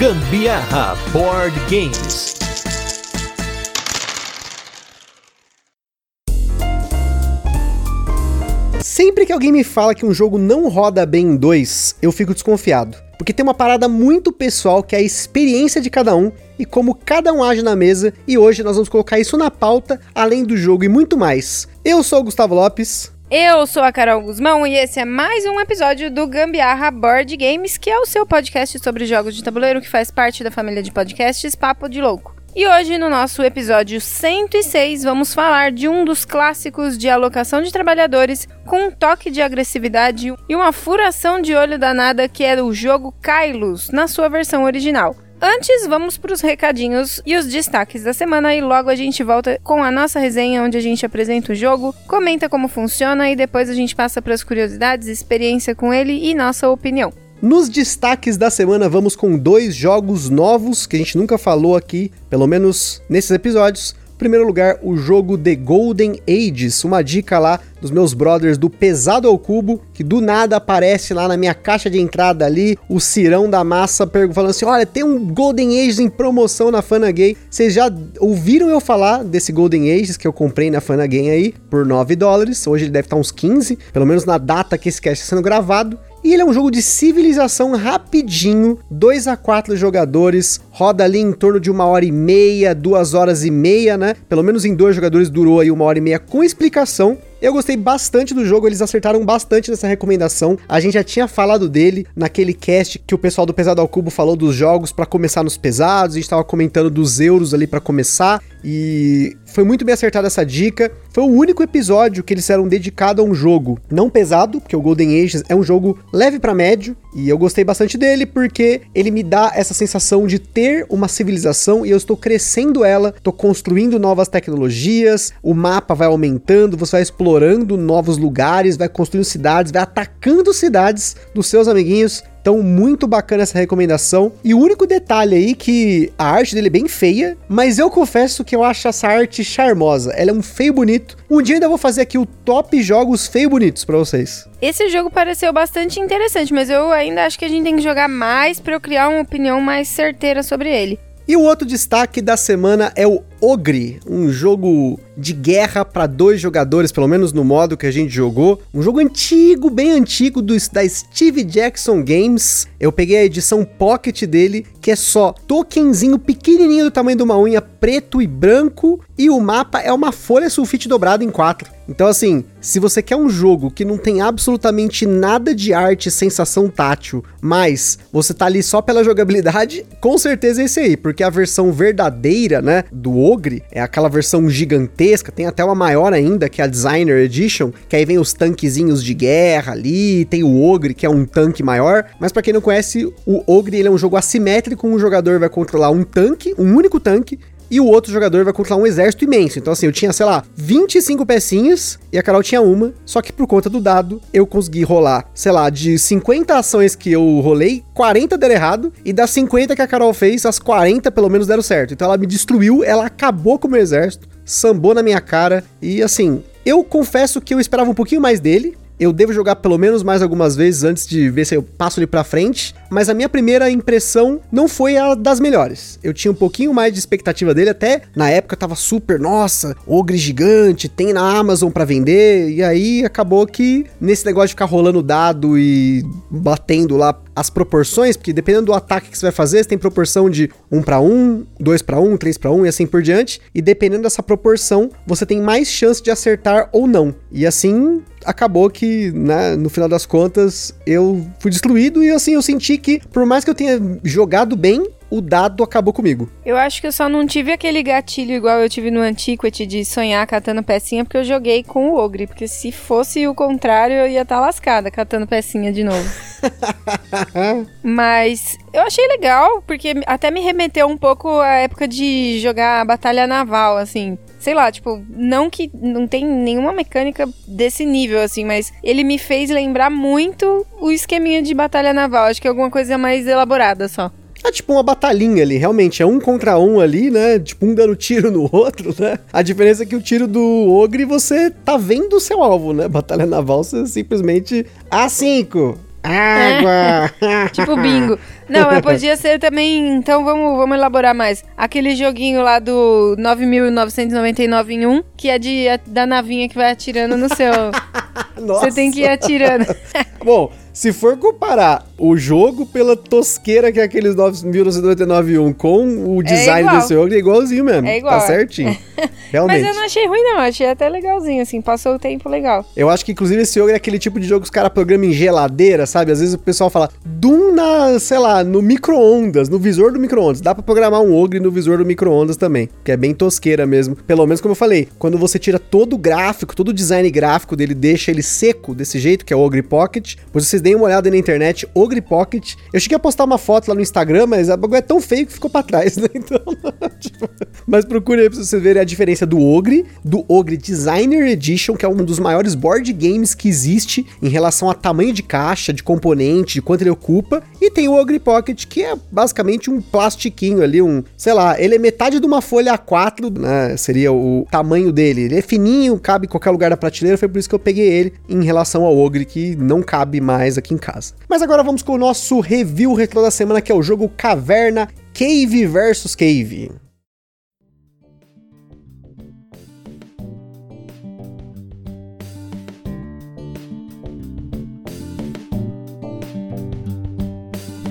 Gambiarra Board Games. Sempre que alguém me fala que um jogo não roda bem em dois, eu fico desconfiado. Porque tem uma parada muito pessoal que é a experiência de cada um e como cada um age na mesa, e hoje nós vamos colocar isso na pauta, além do jogo e muito mais. Eu sou o Gustavo Lopes. Eu sou a Carol Guzmão e esse é mais um episódio do Gambiarra Board Games, que é o seu podcast sobre jogos de tabuleiro que faz parte da família de podcasts Papo de Louco. E hoje, no nosso episódio 106, vamos falar de um dos clássicos de alocação de trabalhadores com um toque de agressividade e uma furação de olho danada que é o jogo Kylos, na sua versão original. Antes, vamos para os recadinhos e os destaques da semana e logo a gente volta com a nossa resenha onde a gente apresenta o jogo, comenta como funciona e depois a gente passa para as curiosidades, experiência com ele e nossa opinião. Nos destaques da semana, vamos com dois jogos novos que a gente nunca falou aqui, pelo menos nesses episódios. Primeiro lugar, o jogo The Golden Ages, uma dica lá dos meus brothers do Pesado ao Cubo, que do nada aparece lá na minha caixa de entrada ali, o Cirão da Massa falando assim: olha, tem um Golden Ages em promoção na Fana Gay. Vocês já ouviram eu falar desse Golden Ages que eu comprei na Fana Gay aí por 9 dólares? Hoje ele deve estar uns 15, pelo menos na data que esse cast está sendo gravado. E ele é um jogo de civilização rapidinho, 2 a 4 jogadores, roda ali em torno de uma hora e meia, duas horas e meia, né? Pelo menos em dois jogadores durou aí uma hora e meia com explicação. Eu gostei bastante do jogo, eles acertaram bastante nessa recomendação. A gente já tinha falado dele naquele cast que o pessoal do Pesado ao Cubo falou dos jogos para começar nos pesados, a gente tava comentando dos euros ali para começar e foi muito bem acertada essa dica. Foi o único episódio que eles eram dedicado a um jogo não pesado, porque o Golden Ages é um jogo leve para médio, e eu gostei bastante dele porque ele me dá essa sensação de ter uma civilização e eu estou crescendo ela, estou construindo novas tecnologias, o mapa vai aumentando, você vai explorando novos lugares, vai construindo cidades, vai atacando cidades dos seus amiguinhos. Então, muito bacana essa recomendação. E o único detalhe aí que a arte dele é bem feia, mas eu confesso que eu acho essa arte charmosa. Ela é um feio bonito. Um dia ainda vou fazer aqui o top jogos feio bonitos para vocês. Esse jogo pareceu bastante interessante, mas eu ainda acho que a gente tem que jogar mais para eu criar uma opinião mais certeira sobre ele. E o outro destaque da semana é o Ogre, um jogo de guerra para dois jogadores, pelo menos no modo que a gente jogou. Um jogo antigo, bem antigo, do, da Steve Jackson Games. Eu peguei a edição Pocket dele, que é só tokenzinho pequenininho do tamanho de uma unha, preto e branco, e o mapa é uma folha sulfite dobrada em quatro. Então, assim, se você quer um jogo que não tem absolutamente nada de arte e sensação tátil, mas você tá ali só pela jogabilidade, com certeza é esse aí, porque a versão verdadeira, né, do Ogre é aquela versão gigantesca, tem até uma maior ainda, que é a Designer Edition, que aí vem os tanquezinhos de guerra ali, tem o Ogre, que é um tanque maior, mas para quem não conhece, o Ogre ele é um jogo assimétrico, um jogador vai controlar um tanque, um único tanque, e o outro jogador vai controlar um exército imenso. Então, assim, eu tinha, sei lá, 25 pecinhas e a Carol tinha uma, só que por conta do dado, eu consegui rolar, sei lá, de 50 ações que eu rolei, 40 deram errado, e das 50 que a Carol fez, as 40 pelo menos deram certo. Então ela me destruiu, ela acabou com o meu exército, sambou na minha cara, e assim, eu confesso que eu esperava um pouquinho mais dele, eu devo jogar pelo menos mais algumas vezes antes de ver se eu passo ele pra frente. Mas a minha primeira impressão não foi a das melhores. Eu tinha um pouquinho mais de expectativa dele, até na época tava super, nossa, ogre gigante, tem na Amazon para vender. E aí acabou que nesse negócio de ficar rolando dado e batendo lá as proporções, porque dependendo do ataque que você vai fazer, você tem proporção de 1 para 1, 2 para 1, 3 para 1 e assim por diante. E dependendo dessa proporção, você tem mais chance de acertar ou não. E assim acabou que, né, no final das contas, eu fui destruído e assim eu senti que, por mais que eu tenha jogado bem, o dado acabou comigo. Eu acho que eu só não tive aquele gatilho igual eu tive no Antiquity de sonhar catando pecinha porque eu joguei com o Ogre. Porque se fosse o contrário, eu ia estar tá lascada catando pecinha de novo. Mas eu achei legal, porque até me remeteu um pouco à época de jogar batalha naval, assim sei lá, tipo, não que não tem nenhuma mecânica desse nível, assim, mas ele me fez lembrar muito o esqueminha de batalha naval. Acho que é alguma coisa mais elaborada só. É tipo uma batalhinha ali, realmente. É um contra um ali, né? Tipo, um dando tiro no outro, né? A diferença é que o tiro do ogre você tá vendo o seu alvo, né? Batalha naval, você simplesmente. A5! Água! Tipo bingo. Não, mas podia ser também. Então vamos, vamos elaborar mais. Aquele joguinho lá do 9.999 em 1, que é de, da navinha que vai atirando no seu. Nossa. Você tem que ir atirando. Bom, se for comparar o jogo pela tosqueira que é aqueles 1999 com o design igual. desse jogo, é igualzinho mesmo. É igual, Tá é. certinho. Realmente. Mas eu não achei ruim, não. Achei até legalzinho, assim. Passou o tempo legal. Eu acho que, inclusive, esse jogo é aquele tipo de jogo que os caras programam em geladeira, sabe? Às vezes o pessoal fala, Doom na, sei lá, no micro-ondas, no visor do micro-ondas. Dá pra programar um ogre no visor do micro-ondas também, que é bem tosqueira mesmo. Pelo menos, como eu falei, quando você tira todo o gráfico, todo o design gráfico dele, deixa ele seco desse jeito, que é o Ogre Pocket. Pois deem uma olhada na internet, Ogre Pocket. Eu cheguei a postar uma foto lá no Instagram, mas a bagulho é tão feio que ficou pra trás, né? Então, tipo, mas procure aí pra vocês verem a diferença do Ogre, do Ogre Designer Edition, que é um dos maiores board games que existe em relação a tamanho de caixa, de componente, de quanto ele ocupa. E tem o Ogre Pocket, que é basicamente um plastiquinho ali, um, sei lá, ele é metade de uma folha A4, né? Seria o tamanho dele. Ele é fininho, cabe em qualquer lugar da prateleira, foi por isso que eu peguei ele em relação ao Ogre, que não cabe mais aqui em casa. Mas agora vamos com o nosso review retrô da semana, que é o jogo Caverna Cave vs Cave.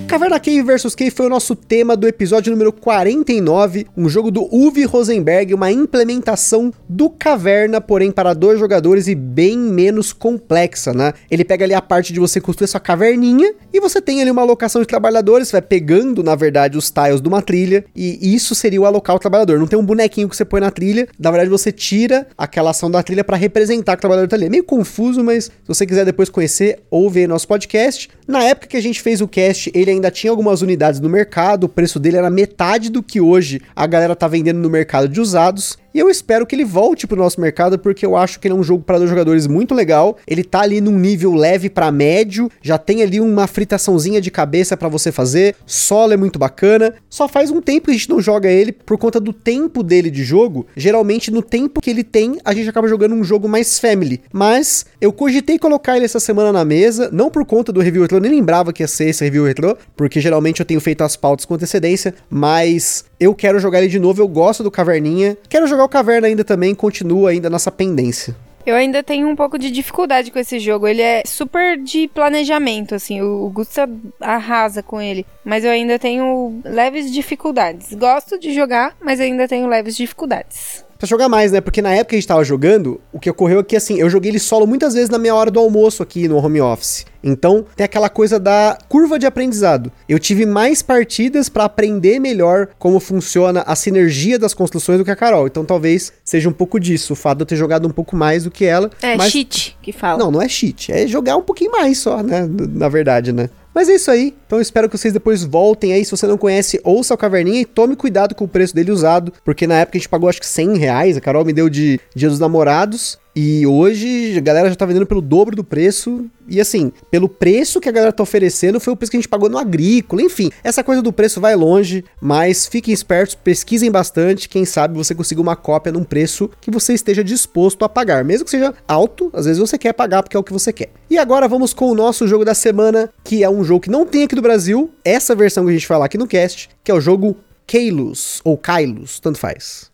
Caverna Cave vs Cave foi o nosso tema do episódio número 49, um jogo do Uwe Rosenberg, uma implementação do Caverna, porém para dois jogadores e bem menos complexa, né? Ele pega ali a parte de você construir sua caverninha e você tem ali uma alocação de trabalhadores, vai pegando, na verdade, os tiles de uma trilha e isso seria o alocar o trabalhador. Não tem um bonequinho que você põe na trilha, na verdade você tira aquela ação da trilha para representar que o trabalhador tá ali. É meio confuso, mas se você quiser depois conhecer, ouve aí nosso podcast. Na época que a gente fez o cast, ele ainda tinha algumas unidades no mercado, o preço dele era metade do que hoje a galera tá vendendo no mercado de usados. E eu espero que ele volte pro nosso mercado, porque eu acho que ele é um jogo para dois jogadores muito legal. Ele tá ali num nível leve para médio, já tem ali uma fritaçãozinha de cabeça para você fazer. Solo é muito bacana. Só faz um tempo que a gente não joga ele por conta do tempo dele de jogo. Geralmente no tempo que ele tem, a gente acaba jogando um jogo mais family. Mas eu cogitei colocar ele essa semana na mesa, não por conta do review retrô, nem lembrava que ia ser esse review retrô, porque geralmente eu tenho feito as pautas com antecedência, mas eu quero jogar ele de novo, eu gosto do Caverninha. Quero jogar o Caverna ainda também, continua ainda nessa pendência. Eu ainda tenho um pouco de dificuldade com esse jogo. Ele é super de planejamento, assim. O o Gusta arrasa com ele. Mas eu ainda tenho leves dificuldades. Gosto de jogar, mas ainda tenho leves dificuldades. Pra jogar mais, né? Porque na época que a gente tava jogando, o que ocorreu é que, assim, eu joguei ele solo muitas vezes na minha hora do almoço aqui no home office. Então, tem aquela coisa da curva de aprendizado. Eu tive mais partidas pra aprender melhor como funciona a sinergia das construções do que a Carol. Então, talvez seja um pouco disso, o fato de eu ter jogado um pouco mais do que ela. É mas... cheat que fala. Não, não é cheat, é jogar um pouquinho mais só, né? Na verdade, né? Mas é isso aí. Então espero que vocês depois voltem aí. Se você não conhece, ouça o Caverninha e tome cuidado com o preço dele usado. Porque na época a gente pagou acho que 100 reais. A Carol me deu de Dia dos Namorados. E hoje a galera já tá vendendo pelo dobro do preço. E assim, pelo preço que a galera tá oferecendo, foi o preço que a gente pagou no agrícola. Enfim, essa coisa do preço vai longe, mas fiquem espertos, pesquisem bastante. Quem sabe você consiga uma cópia num preço que você esteja disposto a pagar. Mesmo que seja alto, às vezes você quer pagar porque é o que você quer. E agora vamos com o nosso jogo da semana, que é um jogo que não tem aqui do Brasil. Essa versão que a gente falar aqui no cast, que é o jogo Kalos, ou Kylos, tanto faz.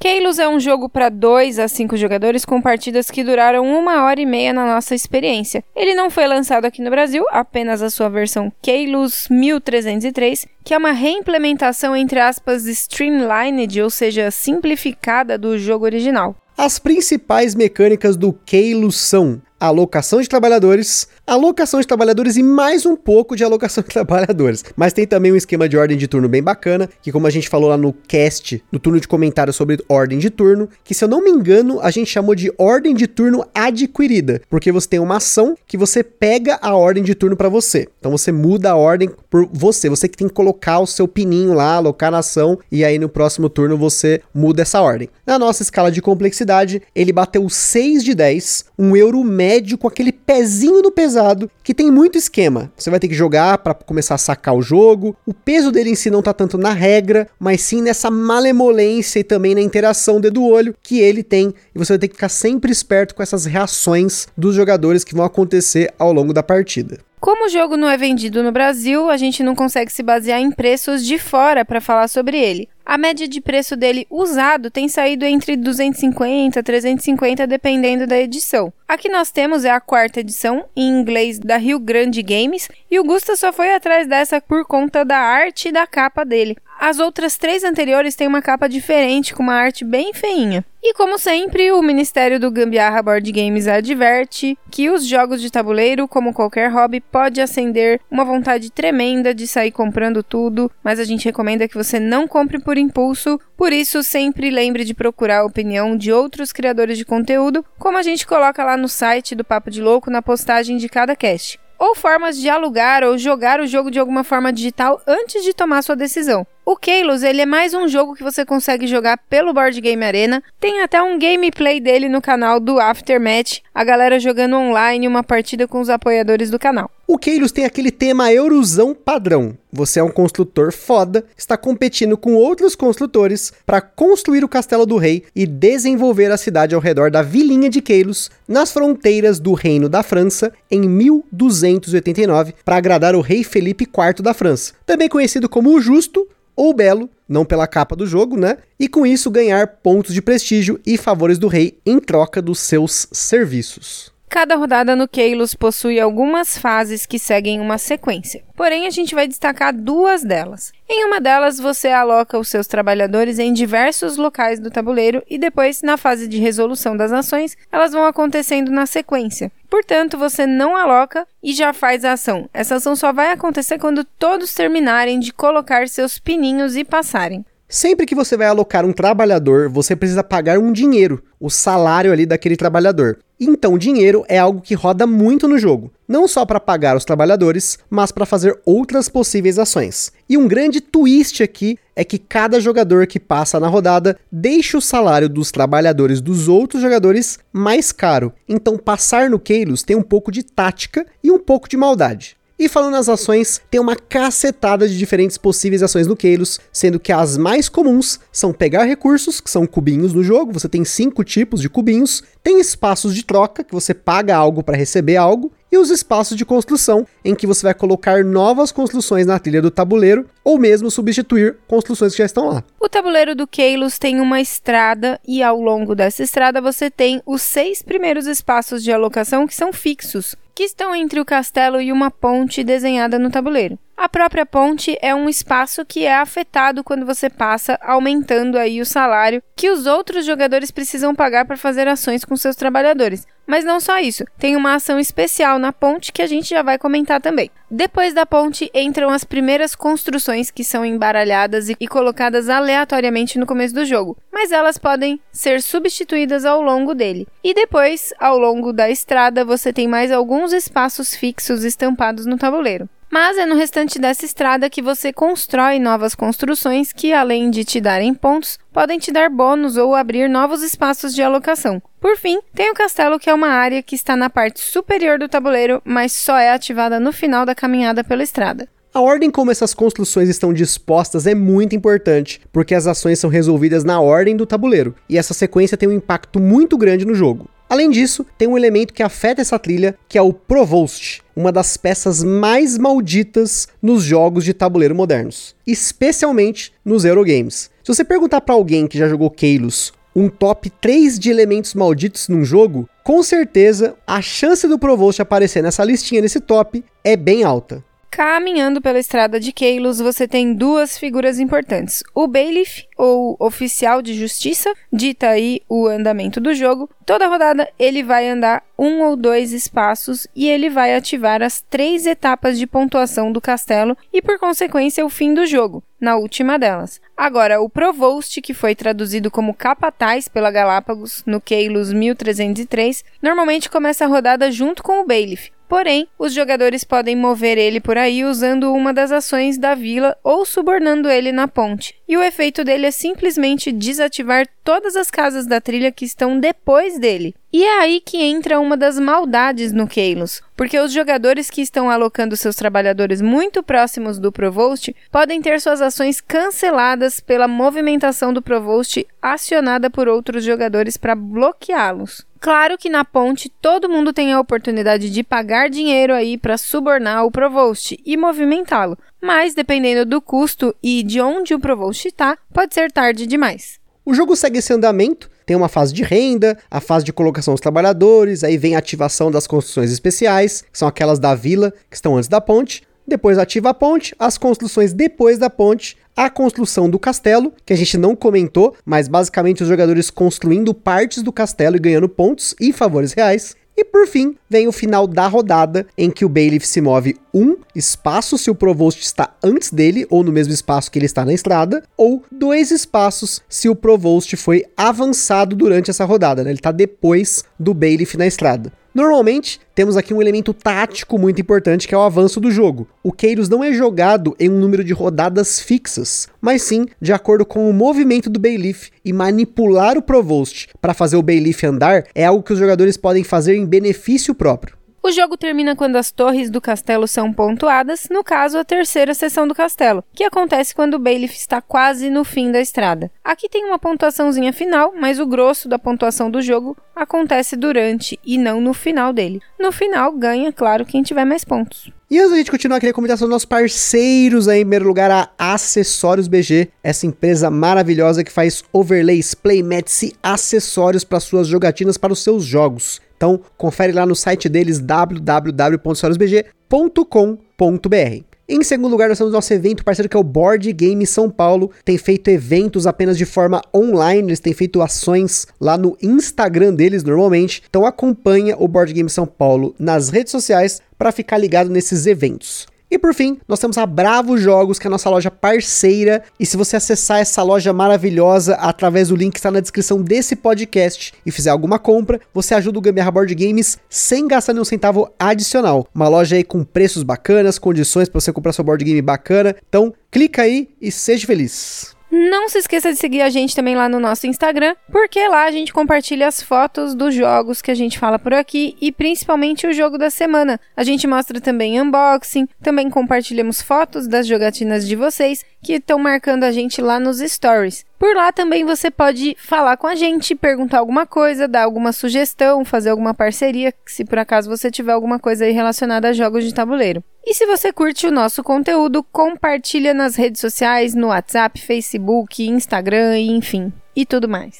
Keilos é um jogo para 2 a 5 jogadores com partidas que duraram uma hora e meia na nossa experiência. Ele não foi lançado aqui no Brasil, apenas a sua versão Keilos 1303, que é uma reimplementação entre aspas streamlined, ou seja, simplificada do jogo original. As principais mecânicas do Keilos são alocação de trabalhadores, alocação de trabalhadores e mais um pouco de alocação de trabalhadores. Mas tem também um esquema de ordem de turno bem bacana, que como a gente falou lá no cast, no turno de comentário sobre ordem de turno, que se eu não me engano, a gente chamou de ordem de turno adquirida, porque você tem uma ação que você pega a ordem de turno para você. Então você muda a ordem por você, você que tem que colocar o seu pininho lá, alocar na ação e aí no próximo turno você muda essa ordem. Na nossa escala de complexidade, ele bateu 6 de 10, um euro médio com aquele pezinho no pesado pesado que tem muito esquema. Você vai ter que jogar para começar a sacar o jogo. O peso dele em si não tá tanto na regra, mas sim nessa malemolência e também na interação dedo-olho que ele tem. E você vai ter que ficar sempre esperto com essas reações dos jogadores que vão acontecer ao longo da partida. Como o jogo não é vendido no Brasil, a gente não consegue se basear em preços de fora para falar sobre ele. A média de preço dele usado tem saído entre 250 e 350 dependendo da edição. Aqui nós temos é a quarta edição em inglês da Rio Grande Games e o Gusta só foi atrás dessa por conta da arte e da capa dele. As outras três anteriores têm uma capa diferente, com uma arte bem feinha. E como sempre, o Ministério do Gambiarra Board Games adverte que os jogos de tabuleiro, como qualquer hobby, pode acender uma vontade tremenda de sair comprando tudo, mas a gente recomenda que você não compre por impulso. Por isso, sempre lembre de procurar a opinião de outros criadores de conteúdo, como a gente coloca lá no site do Papo de Louco na postagem de cada cast ou formas de alugar ou jogar o jogo de alguma forma digital antes de tomar sua decisão. O Kalos, ele é mais um jogo que você consegue jogar pelo Board Game Arena. Tem até um gameplay dele no canal do Aftermatch, a galera jogando online uma partida com os apoiadores do canal. O Kalos tem aquele tema Eurozão padrão. Você é um construtor foda, está competindo com outros construtores para construir o Castelo do Rei e desenvolver a cidade ao redor da vilinha de Kalos, nas fronteiras do Reino da França, em 1289, para agradar o rei Felipe IV da França, também conhecido como o Justo ou belo, não pela capa do jogo, né? E com isso ganhar pontos de prestígio e favores do rei em troca dos seus serviços. Cada rodada no Keilos possui algumas fases que seguem uma sequência. Porém, a gente vai destacar duas delas. Em uma delas, você aloca os seus trabalhadores em diversos locais do tabuleiro e depois, na fase de resolução das ações, elas vão acontecendo na sequência. Portanto, você não aloca e já faz a ação. Essa ação só vai acontecer quando todos terminarem de colocar seus pininhos e passarem. Sempre que você vai alocar um trabalhador, você precisa pagar um dinheiro, o salário ali daquele trabalhador. Então, dinheiro é algo que roda muito no jogo, não só para pagar os trabalhadores, mas para fazer outras possíveis ações. E um grande twist aqui é que cada jogador que passa na rodada deixa o salário dos trabalhadores dos outros jogadores mais caro. Então, passar no Keilos tem um pouco de tática e um pouco de maldade. E falando nas ações, tem uma cacetada de diferentes possíveis ações no Keilos, sendo que as mais comuns são pegar recursos, que são cubinhos no jogo, você tem cinco tipos de cubinhos, tem espaços de troca, que você paga algo para receber algo, e os espaços de construção, em que você vai colocar novas construções na trilha do tabuleiro ou mesmo substituir construções que já estão lá. O tabuleiro do Keilos tem uma estrada e ao longo dessa estrada você tem os seis primeiros espaços de alocação que são fixos, que estão entre o castelo e uma ponte desenhada no tabuleiro. A própria ponte é um espaço que é afetado quando você passa, aumentando aí o salário que os outros jogadores precisam pagar para fazer ações com seus trabalhadores. Mas não só isso, tem uma ação especial na ponte que a gente já vai comentar também. Depois da ponte entram as primeiras construções que são embaralhadas e colocadas aleatoriamente no começo do jogo, mas elas podem ser substituídas ao longo dele. E depois, ao longo da estrada, você tem mais alguns espaços fixos estampados no tabuleiro. Mas é no restante dessa estrada que você constrói novas construções que, além de te darem pontos, podem te dar bônus ou abrir novos espaços de alocação. Por fim, tem o castelo, que é uma área que está na parte superior do tabuleiro, mas só é ativada no final da caminhada pela estrada. A ordem como essas construções estão dispostas é muito importante, porque as ações são resolvidas na ordem do tabuleiro, e essa sequência tem um impacto muito grande no jogo. Além disso, tem um elemento que afeta essa trilha, que é o Provost, uma das peças mais malditas nos jogos de tabuleiro modernos, especialmente nos Eurogames. Se você perguntar para alguém que já jogou Keilos um top 3 de elementos malditos num jogo, com certeza a chance do Provost aparecer nessa listinha, nesse top, é bem alta. Caminhando pela estrada de Keilos, você tem duas figuras importantes. O Bailiff, ou oficial de justiça, dita aí o andamento do jogo. Toda rodada ele vai andar um ou dois espaços e ele vai ativar as três etapas de pontuação do castelo e, por consequência, o fim do jogo, na última delas. Agora, o Provost, que foi traduzido como capataz pela Galápagos no Keilos 1303, normalmente começa a rodada junto com o Bailiff, Porém, os jogadores podem mover ele por aí usando uma das ações da vila ou subornando ele na ponte. E o efeito dele é simplesmente desativar todas as casas da trilha que estão depois dele. E é aí que entra uma das maldades no Keilos, porque os jogadores que estão alocando seus trabalhadores muito próximos do Provost podem ter suas ações canceladas pela movimentação do Provost acionada por outros jogadores para bloqueá-los. Claro que na ponte todo mundo tem a oportunidade de pagar dinheiro aí para subornar o Provost e movimentá-lo, mas dependendo do custo e de onde o Provost está, pode ser tarde demais. O jogo segue esse andamento, tem uma fase de renda, a fase de colocação dos trabalhadores, aí vem a ativação das construções especiais, que são aquelas da vila, que estão antes da ponte. Depois ativa a ponte, as construções depois da ponte, a construção do castelo, que a gente não comentou, mas basicamente os jogadores construindo partes do castelo e ganhando pontos e favores reais. E por fim, vem o final da rodada, em que o Bailiff se move um espaço se o Provost está antes dele, ou no mesmo espaço que ele está na estrada, ou dois espaços se o Provost foi avançado durante essa rodada, né? Ele está depois do Bailiff na estrada. Normalmente, temos aqui um elemento tático muito importante que é o avanço do jogo. O Keiros não é jogado em um número de rodadas fixas, mas sim de acordo com o movimento do Bailiff e manipular o Provost para fazer o Bailiff andar é algo que os jogadores podem fazer em benefício próprio. O jogo termina quando as torres do castelo são pontuadas, no caso, a terceira seção do castelo, que acontece quando o Bailiff está quase no fim da estrada. Aqui tem uma pontuaçãozinha final, mas o grosso da pontuação do jogo acontece durante e não no final dele. No final, ganha, claro, quem tiver mais pontos. E antes da gente continuar, queria comentar sobre nossos parceiros aí, em primeiro lugar, a Acessórios BG, essa empresa maravilhosa que faz overlays, playmats e acessórios para suas jogatinas para os seus jogos. Então, confere lá no site deles www.acessoriosbg.com.br. Em segundo lugar, nós temos nosso evento parceiro que é o Board Game São Paulo. Tem feito eventos apenas de forma online, eles têm feito ações lá no Instagram deles normalmente. Então acompanha o Board Game São Paulo nas redes sociais para ficar ligado nesses eventos. E por fim, nós temos a Bravo Jogos, que é a nossa loja parceira. E se você acessar essa loja maravilhosa através do link que está na descrição desse podcast e fizer alguma compra, você ajuda o Gambiarra Board Games sem gastar nenhum centavo adicional. Uma loja aí com preços bacanas, condições para você comprar seu board game bacana. Então, clica aí e seja feliz. Não se esqueça de seguir a gente também lá no nosso Instagram, porque lá a gente compartilha as fotos dos jogos que a gente fala por aqui e principalmente o jogo da semana. A gente mostra também unboxing, também compartilhamos fotos das jogatinas de vocês que estão marcando a gente lá nos stories. Por lá também você pode falar com a gente, perguntar alguma coisa, dar alguma sugestão, fazer alguma parceria, se por acaso você tiver alguma coisa aí relacionada a jogos de tabuleiro. E se você curte o nosso conteúdo, compartilha nas redes sociais, no WhatsApp, Facebook, Instagram enfim, e tudo mais.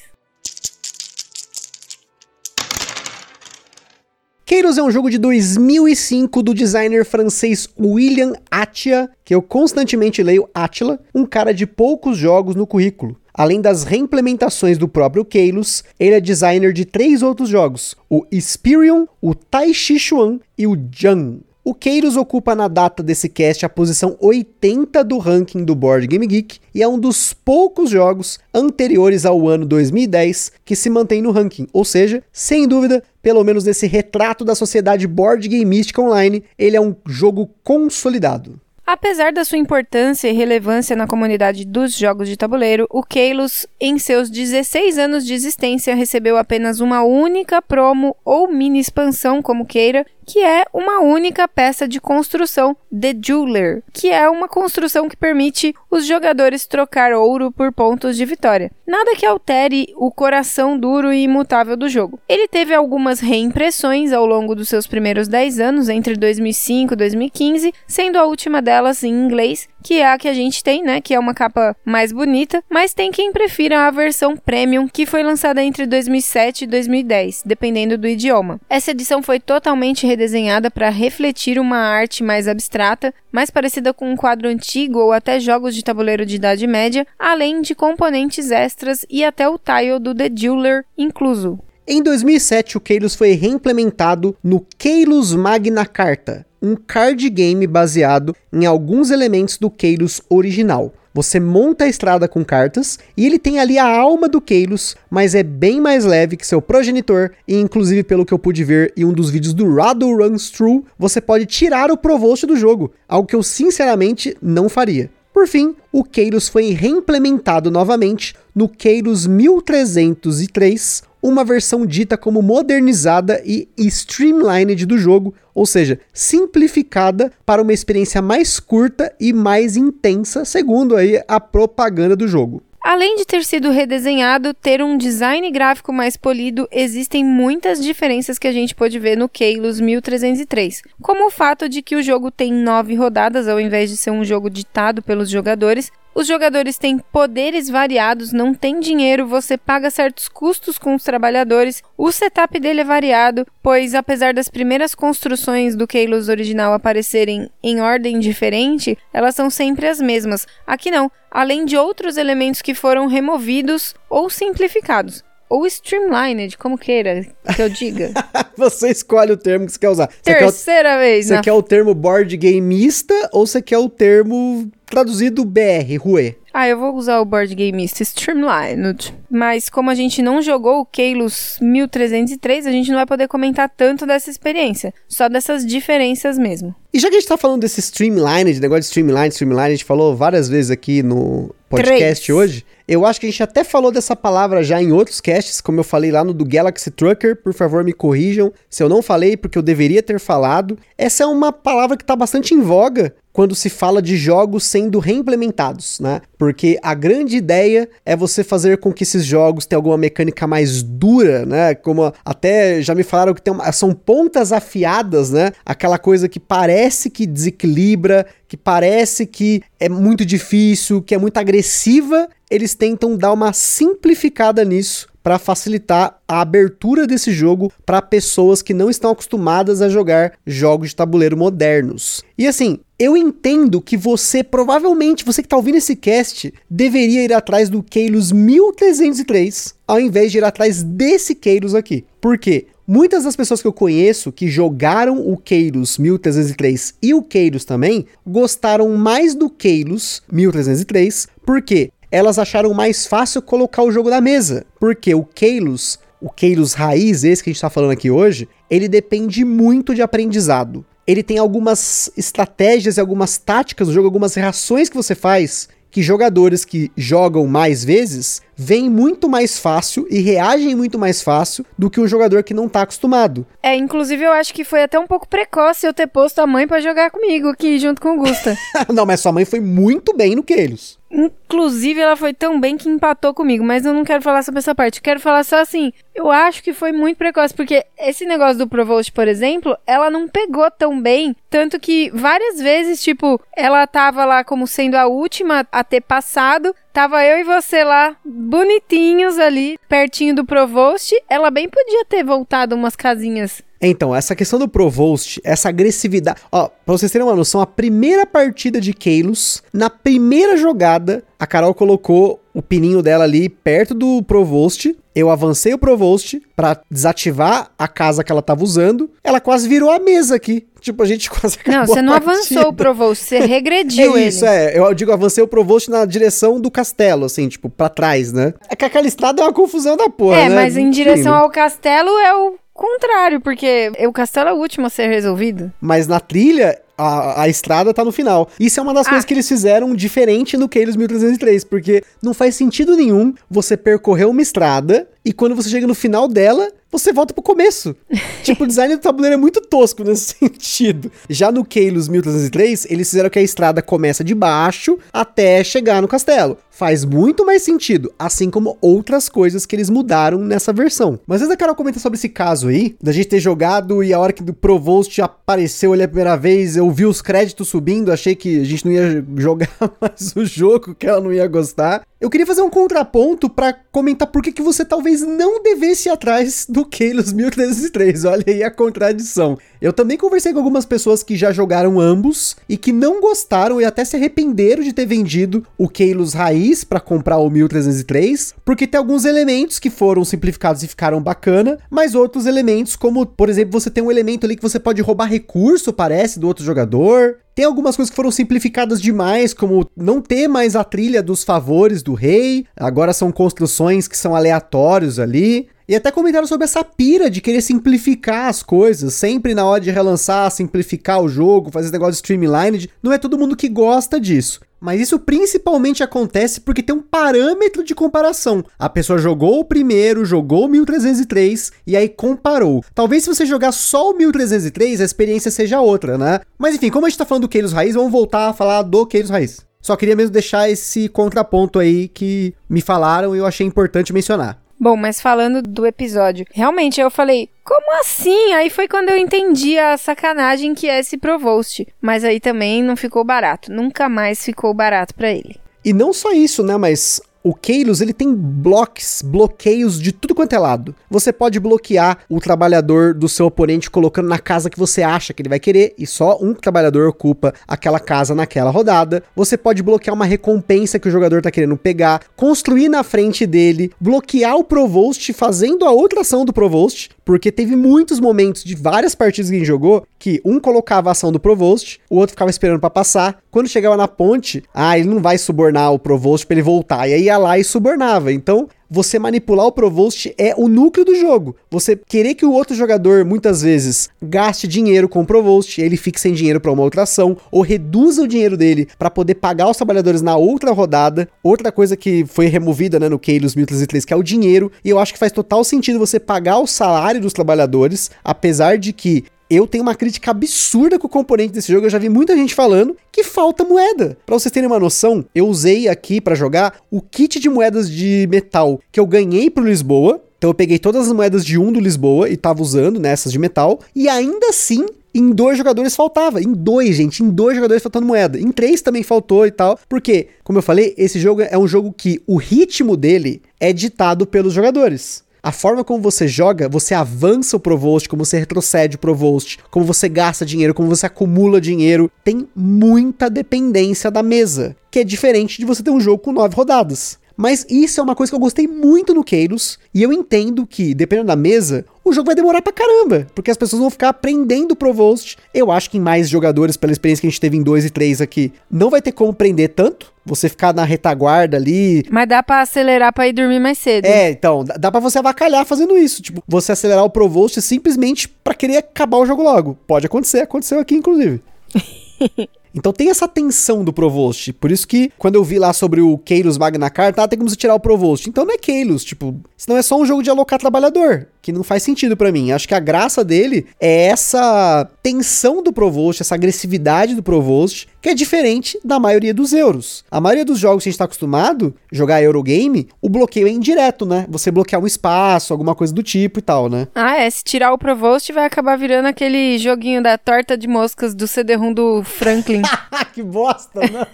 Keiros é um jogo de 2005 do designer francês William Atia, que eu constantemente leio Attila, um cara de poucos jogos no currículo. Além das reimplementações do próprio Keilos, ele é designer de três outros jogos: o Spirion, o Tai Chi Chuan e o Jung. O Keiros ocupa na data desse cast a posição 80 do ranking do Board Game Geek e é um dos poucos jogos anteriores ao ano 2010 que se mantém no ranking, ou seja, sem dúvida, pelo menos nesse retrato da sociedade board gameística online, ele é um jogo consolidado. Apesar da sua importância e relevância na comunidade dos jogos de tabuleiro, o Keilos, em seus 16 anos de existência, recebeu apenas uma única promo ou mini expansão, como queira, que é uma única peça de construção, The Jeweler, que é uma construção que permite os jogadores trocar ouro por pontos de vitória. Nada que altere o coração duro e imutável do jogo. Ele teve algumas reimpressões ao longo dos seus primeiros 10 anos, entre 2005 e 2015, sendo a última delas em inglês, que é a que a gente tem, né, que é uma capa mais bonita, mas tem quem prefira a versão premium, que foi lançada entre 2007 e 2010, dependendo do idioma. Essa edição foi totalmente redesenhada para refletir uma arte mais abstrata, mais parecida com um quadro antigo ou até jogos de tabuleiro de Idade Média, além de componentes extras e até o tile do The Jeweler incluso. Em 2007, o Keilos foi reimplementado no Keilos Magna Carta, um card game baseado em alguns elementos do Keilos original. Você monta a estrada com cartas e ele tem ali a alma do Keilos, mas é bem mais leve que seu progenitor e inclusive pelo que eu pude ver em um dos vídeos do Rado Runs True, você pode tirar o Provost do jogo, algo que eu sinceramente não faria. por fim, o Keiros foi reimplementado novamente no Keiros 1303, uma versão dita como modernizada e streamlined do jogo, ou seja, simplificada para uma experiência mais curta e mais intensa, segundo aí a propaganda do jogo. Além de ter sido redesenhado, ter um design gráfico mais polido, existem muitas diferenças que a gente pode ver no Keilos 1303, como o fato de que o jogo tem nove rodadas ao invés de ser um jogo ditado pelos jogadores, os jogadores têm poderes variados, não tem dinheiro, você paga certos custos com os trabalhadores. O setup dele é variado, pois apesar das primeiras construções do Keilos original aparecerem em ordem diferente, elas são sempre as mesmas. Aqui não, além de outros elementos que foram removidos ou simplificados ou streamlined, como queira que eu diga. você escolhe o termo que você quer usar. Você Terceira quer, vez, Você na... quer o termo board gameista ou você quer o termo traduzido BR, Rue? Ah, eu vou usar o board gameista Streamlined. Mas como a gente não jogou o Keilos 1303, a gente não vai poder comentar tanto dessa experiência. Só dessas diferenças mesmo. E já que a gente tá falando desse Streamlined, negócio de Streamlined, Streamlined, a gente falou várias vezes aqui no podcast Três. hoje. Eu acho que a gente até falou dessa palavra já em outros casts, como eu falei lá no do Galaxy Trucker. Por favor, me corrijam se eu não falei, porque eu deveria ter falado. Essa é uma palavra que tá bastante em voga quando se fala de jogos sendo reimplementados, né? Porque a grande ideia é você fazer com que esses jogos tenham alguma mecânica mais dura, né? Como até já me falaram que uma, são pontas afiadas, né? Aquela coisa que parece que desequilibra, que parece que é muito difícil, que é muito agressiva, eles tentam dar uma simplificada nisso para facilitar a abertura desse jogo para pessoas que não estão acostumadas a jogar jogos de tabuleiro modernos. E assim, eu entendo que você, provavelmente, você que está ouvindo esse cast, deveria ir atrás do Keilos 1303, ao invés de ir atrás desse Keilos aqui. Por quê? Muitas das pessoas que eu conheço que jogaram o Keiros 1303 e o Keiros também gostaram mais do Keiros 1303, porque elas acharam mais fácil colocar o jogo na mesa. Porque o Keilos, o Keiros raiz, esse que a gente está falando aqui hoje, ele depende muito de aprendizado. Ele tem algumas estratégias e algumas táticas do jogo, algumas reações que você faz que jogadores que jogam mais vezes veem muito mais fácil e reagem muito mais fácil do que um jogador que não tá acostumado. É, inclusive eu acho que foi até um pouco precoce eu ter posto a mãe para jogar comigo aqui junto com o Gusta. não, mas sua mãe foi muito bem no que eles. Inclusive, ela foi tão bem que empatou comigo, mas eu não quero falar sobre essa parte. Eu quero falar só assim, eu acho que foi muito precoce, porque esse negócio do Provost, por exemplo, ela não pegou tão bem, tanto que várias vezes, tipo, ela tava lá como sendo a última a ter passado, Tava eu e você lá, bonitinhos ali, pertinho do Provost. Ela bem podia ter voltado umas casinhas então, essa questão do Provost, essa agressividade. Ó, pra vocês terem uma noção, a primeira partida de Keilos, na primeira jogada, a Carol colocou o pininho dela ali perto do Provost. Eu avancei o Provost para desativar a casa que ela tava usando. Ela quase virou a mesa aqui. Tipo, a gente quase acabou Não, você não avançou o Provost, você regrediu é isso, ele. é. Eu digo, avancei o Provost na direção do castelo, assim, tipo, para trás, né? É que aquela estrada é uma confusão da porra, é, né? É, mas em direção ao castelo é o contrário, porque o castelo é o último a ser resolvido. Mas na trilha, a, a, estrada tá no final. Isso é uma das ah. coisas que eles fizeram diferente no Keiros 1303, porque não faz sentido nenhum você percorrer uma estrada e quando você chega no final dela, você volta pro começo. tipo, o design do tabuleiro é muito tosco nesse sentido. Já no Keilos 1303, eles fizeram que a estrada começa de baixo até chegar no castelo. Faz muito mais sentido, assim como outras coisas que eles mudaram nessa versão. Mas antes da Carol comentar sobre esse caso aí, da gente ter jogado e a hora que o Provost apareceu ali a primeira vez, eu vi os créditos subindo, achei que a gente não ia jogar mais o jogo, que ela não ia gostar. Eu queria fazer um contraponto para comentar por que, que você talvez não devesse ir atrás do Keilos 1303. Olha aí a contradição. Eu também conversei com algumas pessoas que já jogaram ambos e que não gostaram e até se arrependeram de ter vendido o Keilos raiz para comprar o 1303, porque tem alguns elementos que foram simplificados e ficaram bacana, mas outros elementos como, por exemplo, você tem um elemento ali que você pode roubar recurso, parece, do outro jogador. Tem algumas coisas que foram simplificadas demais, como não ter mais a trilha dos favores do rei, agora são construções que são aleatórios ali. E até comentaram sobre essa pira de querer simplificar as coisas, sempre na hora de relançar, simplificar o jogo, fazer esse negócio de streamlined. Não é todo mundo que gosta disso. Mas isso principalmente acontece porque tem um parâmetro de comparação. A pessoa jogou o primeiro, jogou o 1303 e aí comparou. Talvez se você jogar só o 1303, a experiência seja outra, né? Mas enfim, como a gente tá falando do Keiros Raiz, vamos voltar a falar do Keiros Raiz. Só queria mesmo deixar esse contraponto aí que me falaram e eu achei importante mencionar. Bom, mas falando do episódio, realmente eu falei, como assim? Aí foi quando eu entendi a sacanagem que é esse Provost. Mas aí também não ficou barato. Nunca mais ficou barato para ele. E não só isso, né? Mas o Keilos ele tem blocos, bloqueios de tudo quanto é lado. Você pode bloquear o trabalhador do seu oponente colocando na casa que você acha que ele vai querer e só um trabalhador ocupa aquela casa naquela rodada. Você pode bloquear uma recompensa que o jogador tá querendo pegar, construir na frente dele, bloquear o Provost fazendo a outra ação do Provost, porque teve muitos momentos de várias partidas que a gente jogou que um colocava a ação do Provost, o outro ficava esperando para passar. Quando chegava na ponte, ah, ele não vai subornar o Provost para ele voltar. E aí ia lá e subornava. Então, você manipular o Provost é o núcleo do jogo. Você querer que o outro jogador, muitas vezes, gaste dinheiro com o Provost, ele fique sem dinheiro para uma outra ação, ou reduza o dinheiro dele para poder pagar os trabalhadores na outra rodada. Outra coisa que foi removida né, no Keilos 1303, que é o dinheiro, e eu acho que faz total sentido você pagar o salário dos trabalhadores, apesar de que eu tenho uma crítica absurda com o componente desse jogo. Eu já vi muita gente falando que falta moeda. Para vocês terem uma noção, eu usei aqui para jogar o kit de moedas de metal que eu ganhei pro Lisboa. Então eu peguei todas as moedas de um do Lisboa e tava usando nessas de metal. E ainda assim, em dois jogadores faltava. Em dois, gente. Em dois jogadores faltando moeda. Em três também faltou e tal. Porque, como eu falei, esse jogo é um jogo que o ritmo dele é ditado pelos jogadores. A forma como você joga, você avança o Provost, como você retrocede o Provost, como você gasta dinheiro, como você acumula dinheiro, tem muita dependência da mesa, que é diferente de você ter um jogo com nove rodadas. Mas isso é uma coisa que eu gostei muito no Keiros, e eu entendo que, dependendo da mesa, o jogo vai demorar pra caramba, porque as pessoas vão ficar aprendendo Provost. Eu acho que em mais jogadores, pela experiência que a gente teve em 2 e 3 aqui, não vai ter como prender tanto. Você ficar na retaguarda ali. Mas dá pra acelerar pra ir dormir mais cedo. É, então, dá pra você avacalhar fazendo isso. Tipo, você acelerar o Provost simplesmente para querer acabar o jogo logo. Pode acontecer, aconteceu aqui, inclusive. Então tem essa tensão do Provost. Por isso que quando eu vi lá sobre o Keilos Magna Carta, ah, tem como você tirar o Provost. Então não é Keilos, tipo, senão é só um jogo de alocar trabalhador, que não faz sentido para mim. Acho que a graça dele é essa tensão do Provost, essa agressividade do Provost, que é diferente da maioria dos euros. A maioria dos jogos que a gente tá acostumado, jogar Eurogame, o bloqueio é indireto, né? Você bloquear um espaço, alguma coisa do tipo e tal, né? Ah, é. Se tirar o Provost, vai acabar virando aquele joguinho da torta de moscas do CD-ROM do Franklin. que bosta, né?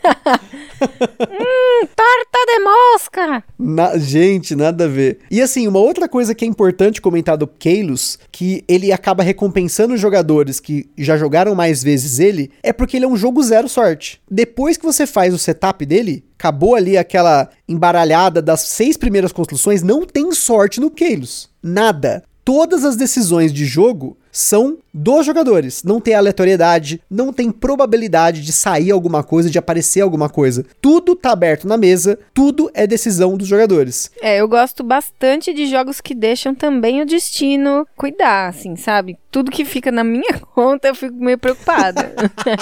hum, torta de mosca! Na, gente, nada a ver. E assim, uma outra coisa que é importante comentar do Keilos, que ele acaba recompensando os jogadores que já jogaram mais vezes ele, é porque ele é um jogo zero sorte. Depois que você faz o setup dele, acabou ali aquela embaralhada das seis primeiras construções, não tem sorte no Keilos. Nada. Todas as decisões de jogo são dos jogadores. Não tem aleatoriedade, não tem probabilidade de sair alguma coisa, de aparecer alguma coisa. Tudo tá aberto na mesa, tudo é decisão dos jogadores. É, eu gosto bastante de jogos que deixam também o destino cuidar, assim, sabe? Tudo que fica na minha conta eu fico meio preocupada.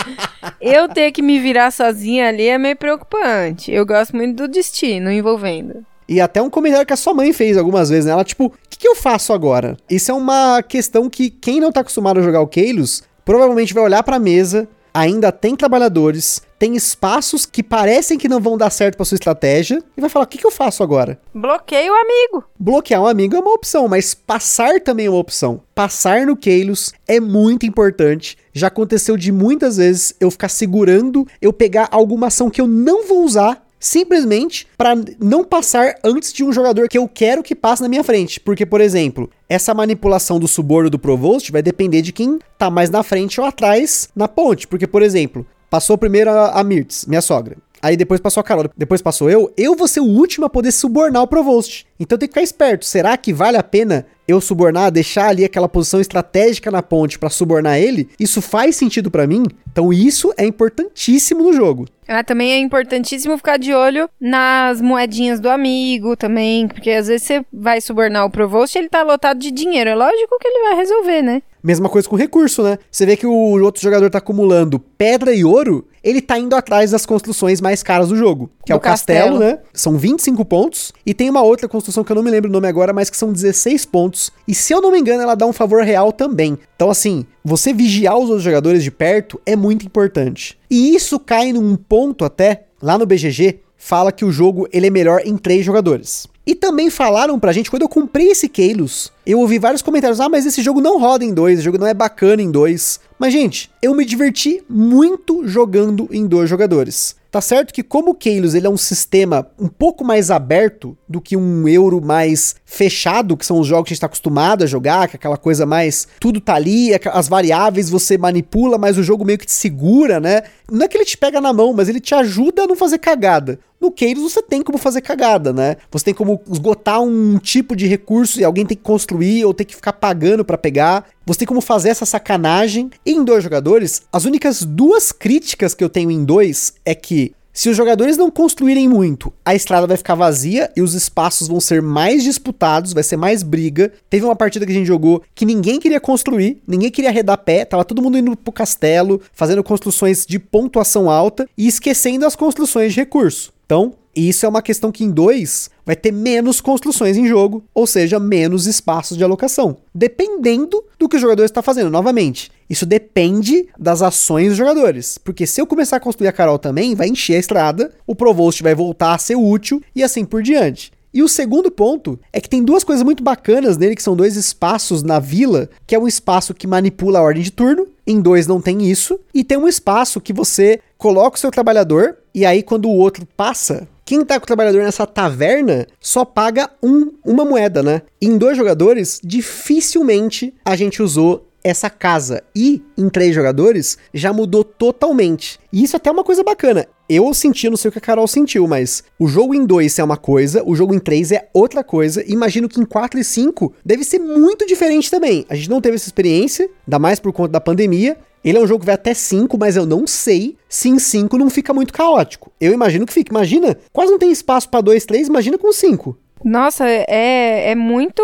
eu ter que me virar sozinha ali é meio preocupante. Eu gosto muito do destino envolvendo. E até um comentário que a sua mãe fez algumas vezes, né? Ela, tipo, que, que, eu faço agora? Isso é uma questão que quem não tá acostumado a jogar o Keilos provavelmente vai olhar pra mesa, ainda tem trabalhadores, tem espaços que parecem que não vão dar certo pra sua estratégia, e vai falar: o que, que eu faço agora? Bloqueio o amigo. Bloquear um amigo é uma opção, mas passar também é uma opção. Passar no Keilos é muito importante. Já aconteceu de muitas vezes eu ficar segurando, eu pegar alguma ação que eu não vou usar simplesmente para não passar antes de um jogador que eu quero que passe na minha frente. Porque, por exemplo, essa manipulação do suborno do Provost vai depender de quem tá mais na frente ou atrás na ponte. Porque, por exemplo, passou primeiro a, a Mirtz, minha sogra. Aí depois passou a Carol, depois passou eu. Eu vou ser o último a poder subornar o Provost. Então tem que ficar esperto. Será que vale a pena eu subornar, deixar ali aquela posição estratégica na ponte para subornar ele, isso faz sentido para mim. Então isso é importantíssimo no jogo. Ah, também é importantíssimo ficar de olho nas moedinhas do amigo também, porque às vezes você vai subornar o Provost e ele tá lotado de dinheiro. É lógico que ele vai resolver, né? Mesma coisa com recurso, né? Você vê que o outro jogador tá acumulando pedra e ouro, ele tá indo atrás das construções mais caras do jogo, que é Do o castelo, castelo. né? São 25 pontos. E tem uma outra construção que eu não me lembro o nome agora, mas que são 16 pontos. E se eu não me engano, ela dá um favor real também. Então, assim, você vigiar os outros jogadores de perto é muito importante. E isso cai num ponto até, lá no BGG, fala que o jogo ele é melhor em três jogadores. E também falaram pra gente, quando eu comprei esse Keilos, eu ouvi vários comentários, ah, mas esse jogo não roda em dois, esse jogo não é bacana em dois. Mas, gente, eu me diverti muito jogando em dois jogadores. Tá certo que como o Keilos ele é um sistema um pouco mais aberto do que um euro mais fechado, que são os jogos que a gente tá acostumado a jogar, que é aquela coisa mais tudo tá ali, aqu- as variáveis você manipula, mas o jogo meio que te segura, né? Não é que ele te pega na mão, mas ele te ajuda a não fazer cagada. No Keiros você tem como fazer cagada, né? Você tem como esgotar um tipo de recurso e alguém tem que construir ou tem que ficar pagando pra pegar. Você tem como fazer essa sacanagem. E em dois jogadores, as únicas duas críticas que eu tenho em dois é que se os jogadores não construírem muito, a estrada vai ficar vazia e os espaços vão ser mais disputados, vai ser mais briga. Teve uma partida que a gente jogou que ninguém queria construir, ninguém queria arredar pé, tava todo mundo indo pro castelo, fazendo construções de pontuação alta e esquecendo as construções de recurso. Então, isso é uma questão que em dois vai ter menos construções em jogo, ou seja, menos espaços de alocação, dependendo do que o jogador está fazendo. Novamente, isso depende das ações dos jogadores, porque se eu começar a construir a Carol também, vai encher a estrada, o Provost vai voltar a ser útil e assim por diante. E o segundo ponto é que tem duas coisas muito bacanas nele, que são dois espaços na vila, que é um espaço que manipula a ordem de turno, em dois não tem isso, e tem um espaço que você coloca o seu trabalhador, e aí quando o outro passa, quem tá com o trabalhador nessa taverna só paga um, uma moeda, né? Em dois jogadores, dificilmente a gente usou essa casa. E em três jogadores já mudou totalmente. E isso é até uma coisa bacana. Eu senti, não sei o que a Carol sentiu, mas o jogo em dois é uma coisa, o jogo em três é outra coisa. Imagino que em 4 e 5 deve ser muito diferente também. A gente não teve essa experiência, ainda mais por conta da pandemia. Ele é um jogo que vai até 5, mas eu não sei se em 5 não fica muito caótico. Eu imagino que fica. Imagina, quase não tem espaço pra 2, 3, imagina com 5. Nossa, é, é muito.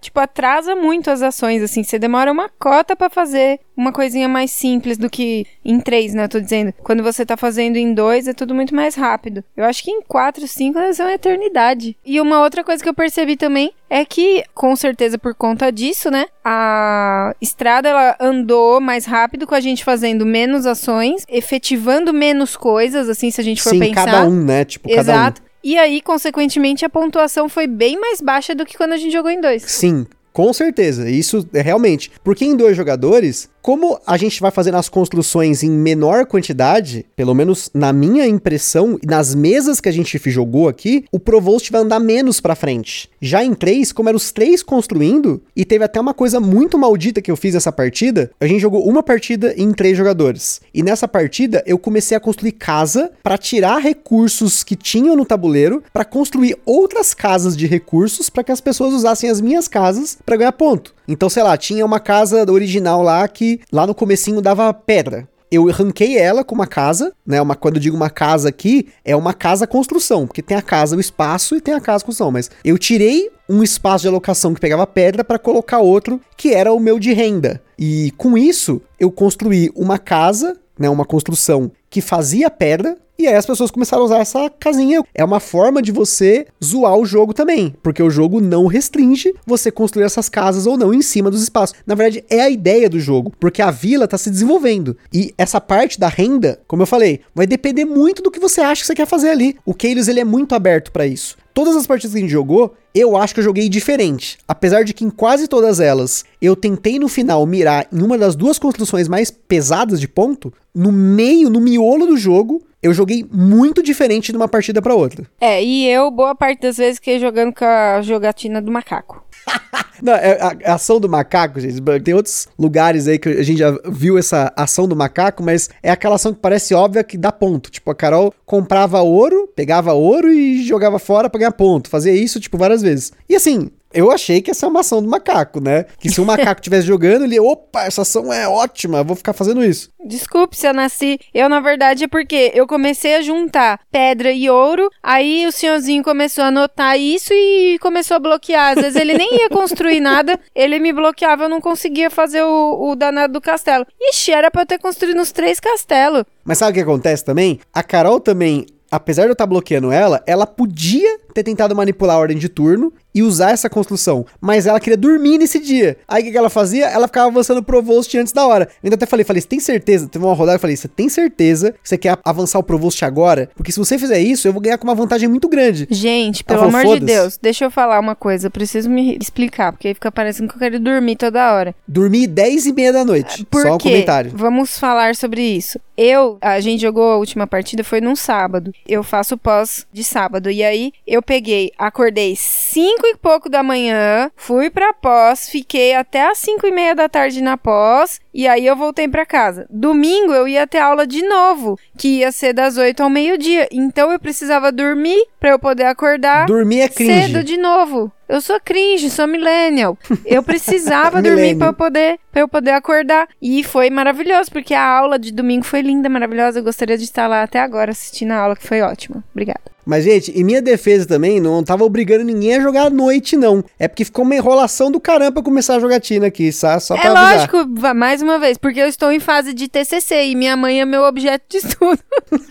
Tipo, atrasa muito as ações, assim. Você demora uma cota pra fazer uma coisinha mais simples do que em três, né? Eu tô dizendo. Quando você tá fazendo em dois, é tudo muito mais rápido. Eu acho que em quatro, cinco, elas são uma eternidade. E uma outra coisa que eu percebi também é que, com certeza por conta disso, né? A estrada, ela andou mais rápido com a gente fazendo menos ações, efetivando menos coisas, assim, se a gente for Sim, pensar. cada um, né? Tipo, cada um. E aí, consequentemente, a pontuação foi bem mais baixa do que quando a gente jogou em dois. Sim, com certeza. Isso é realmente. Porque em dois jogadores, como a gente vai fazendo as construções em menor quantidade, pelo menos na minha impressão, nas mesas que a gente jogou aqui, o Provost vai andar menos pra frente. Já em três, como eram os três construindo, e teve até uma coisa muito maldita que eu fiz nessa partida, a gente jogou uma partida em três jogadores. E nessa partida eu comecei a construir casa pra tirar recursos que tinham no tabuleiro pra construir outras casas de recursos pra que as pessoas usassem as minhas casas pra ganhar ponto. Então, sei lá, tinha uma casa original lá que lá no comecinho dava pedra. Eu ranquei ela com uma casa, né? Uma, quando eu digo uma casa aqui, é uma casa construção, porque tem a casa, o espaço e tem a casa construção. Mas eu tirei um espaço de alocação que pegava pedra para colocar outro que era o meu de renda. E com isso, eu construí uma casa, né? Uma construção que fazia pedra. E aí as pessoas começaram a usar essa casinha. É uma forma de você zoar o jogo também, porque o jogo não restringe você construir essas casas ou não em cima dos espaços. Na verdade, é a ideia do jogo, porque a vila está se desenvolvendo. E essa parte da renda, como eu falei, vai depender muito do que você acha que você quer fazer ali. O Keylos, ele é muito aberto para isso. Todas as partidas que a gente jogou, eu acho que eu joguei diferente. Apesar de que em quase todas elas, eu tentei no final mirar em uma das duas construções mais pesadas de ponto, no meio, no miolo do jogo, eu joguei muito diferente de uma partida para outra. É, e eu, boa parte das vezes, fiquei jogando com a jogatina do macaco. Não, é a, a ação do macaco, gente. Tem outros lugares aí que a gente já viu essa ação do macaco, mas é aquela ação que parece óbvia que dá ponto. Tipo, a Carol comprava ouro, pegava ouro e jogava fora pra ganhar ponto. Fazia isso, tipo, várias vezes. E assim, Eu achei que essa é uma ação do macaco, né? Que se o macaco estivesse jogando, ele, opa, essa ação é ótima, vou ficar fazendo isso. Desculpe se eu nasci. Eu, na verdade, é porque eu comecei a juntar pedra e ouro, aí o senhorzinho começou a notar isso e começou a bloquear. Às vezes ele nem ia construir nada, ele me bloqueava, eu não conseguia fazer o, o danado do castelo. Ixi, era pra eu ter construído uns três castelos. Mas sabe o que acontece também? A Carol também apesar de eu estar bloqueando ela, ela podia ter tentado manipular a ordem de turno e usar essa construção, mas ela queria dormir nesse dia. Aí o que, ela fazia? Ela ficava avançando pro Provost antes da hora. Eu ainda até falei, falei, você tem certeza? Teve uma rodada, eu falei, você tem certeza que você quer avançar o Provost agora? Porque se você fizer isso, eu vou ganhar com uma vantagem muito grande. Gente, pelo falou, amor de. Deus, deixa eu falar uma coisa, eu preciso me explicar, porque aí fica parecendo que eu quero dormir toda hora. Dormir 10 e meia da noite. Por Só um quê? comentário. Vamos falar sobre isso. Eu, a gente jogou a última partida, foi num sábado. Eu faço pós de sábado. E aí, eu peguei, acordei 5 e pouco da manhã, fui pra pós, fiquei até as 5 e meia da tarde na pós, e aí eu voltei pra casa. Domingo eu ia ter aula de novo, que ia ser das 8 ao meio-dia. Então eu precisava dormir pra eu poder acordar Dormir é cringe. cedo de novo. Eu sou cringe, sou millennial. Eu precisava dormir pra eu poder, para eu poder acordar. E foi maravilhoso, porque a aula de domingo foi linda, maravilhosa. Eu gostaria de estar lá até agora assistindo a aula, que foi ótima. Obrigada. Mas, gente, em minha defesa também, não tava obrigando ninguém a jogar à noite, não. É porque ficou uma enrolação do caramba começar a jogatina aqui, só, só é pra avisar. lógico, mais uma vez, porque eu estou em fase de TCC e minha mãe é meu objeto de estudo.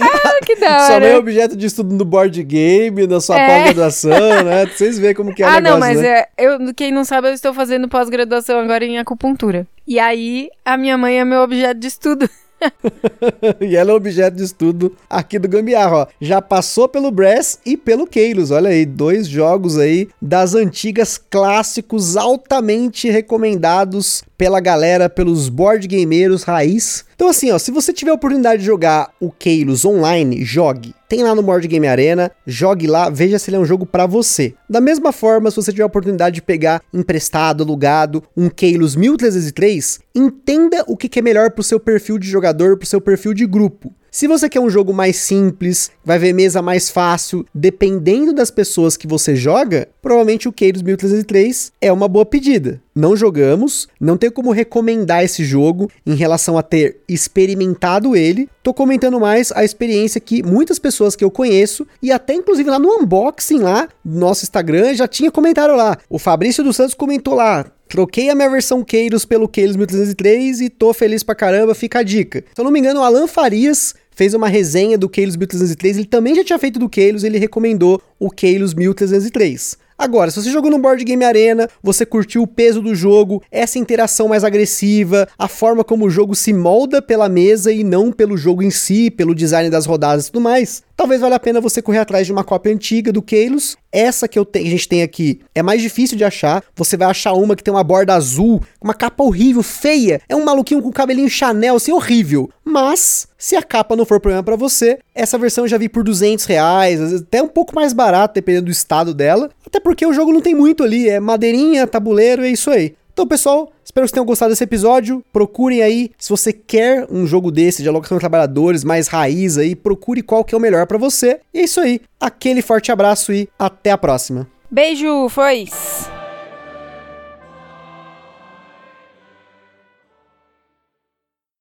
ah, que da Sua hora. mãe é objeto de estudo no board game, na sua É. pós-graduação, né? Vocês verem como que é o ah, negócio, não, mas né? é, eu, quem não sabe, eu estou fazendo pós-graduação agora em acupuntura. E aí, a minha mãe é meu objeto de estudo. e ela é objeto de estudo aqui do Gambiarra, ó. Já passou pelo Brass e pelo Keilos, olha aí, dois jogos aí das antigas clássicos altamente recomendados pela galera, pelos board gameiros raiz. Então assim, ó, se você tiver a oportunidade de jogar o Keilos online, jogue. Tem lá no Board Game Arena, jogue lá, veja se ele é um jogo pra você. Da mesma forma, se você tiver a oportunidade de pegar emprestado, alugado, um Keilos 1303, entenda o que que é melhor pro seu perfil de jogador, pro seu perfil de grupo. Se você quer um jogo mais simples, vai ver mesa mais fácil, dependendo das pessoas que você joga, provavelmente o Keiros 1303 é uma boa pedida. Não jogamos, não tenho como recomendar esse jogo em relação a ter experimentado ele. Tô comentando mais a experiência que muitas pessoas que eu conheço e até inclusive lá no unboxing lá do nosso Instagram já tinha comentário lá. O Fabrício dos Santos comentou lá: Troquei a minha versão Keiros pelo Keiros 1303 e tô feliz pra caramba, fica a dica. Se eu não me engano, o Alan Farias fez uma resenha do Keiros 1303, ele também já tinha feito do Keiros, ele recomendou o Keiros 1303. Agora, se você jogou no Board Game Arena, você curtiu o peso do jogo, essa interação mais agressiva, a forma como o jogo se molda pela mesa e não pelo jogo em si, pelo design das rodadas e tudo mais, talvez valha a pena você correr atrás de uma cópia antiga do Keilos. Essa que eu te- a gente tem aqui é mais difícil de achar. Você vai achar uma que tem uma borda azul, uma capa horrível, feia. É um maluquinho com cabelinho Chanel, assim, horrível. Mas, se a capa não for problema pra você, essa versão eu já vi por 200 reais, até um pouco mais barato, dependendo do estado dela. Até porque o jogo não tem muito ali, é madeirinha, tabuleiro, é isso aí. Então, pessoal, espero que vocês tenham gostado desse episódio. Procurem aí, se você quer um jogo desse de alocação de trabalhadores, mais raiz aí, procure qual que é o melhor pra você. E é isso aí. Aquele forte abraço e até a próxima. Beijo, foi!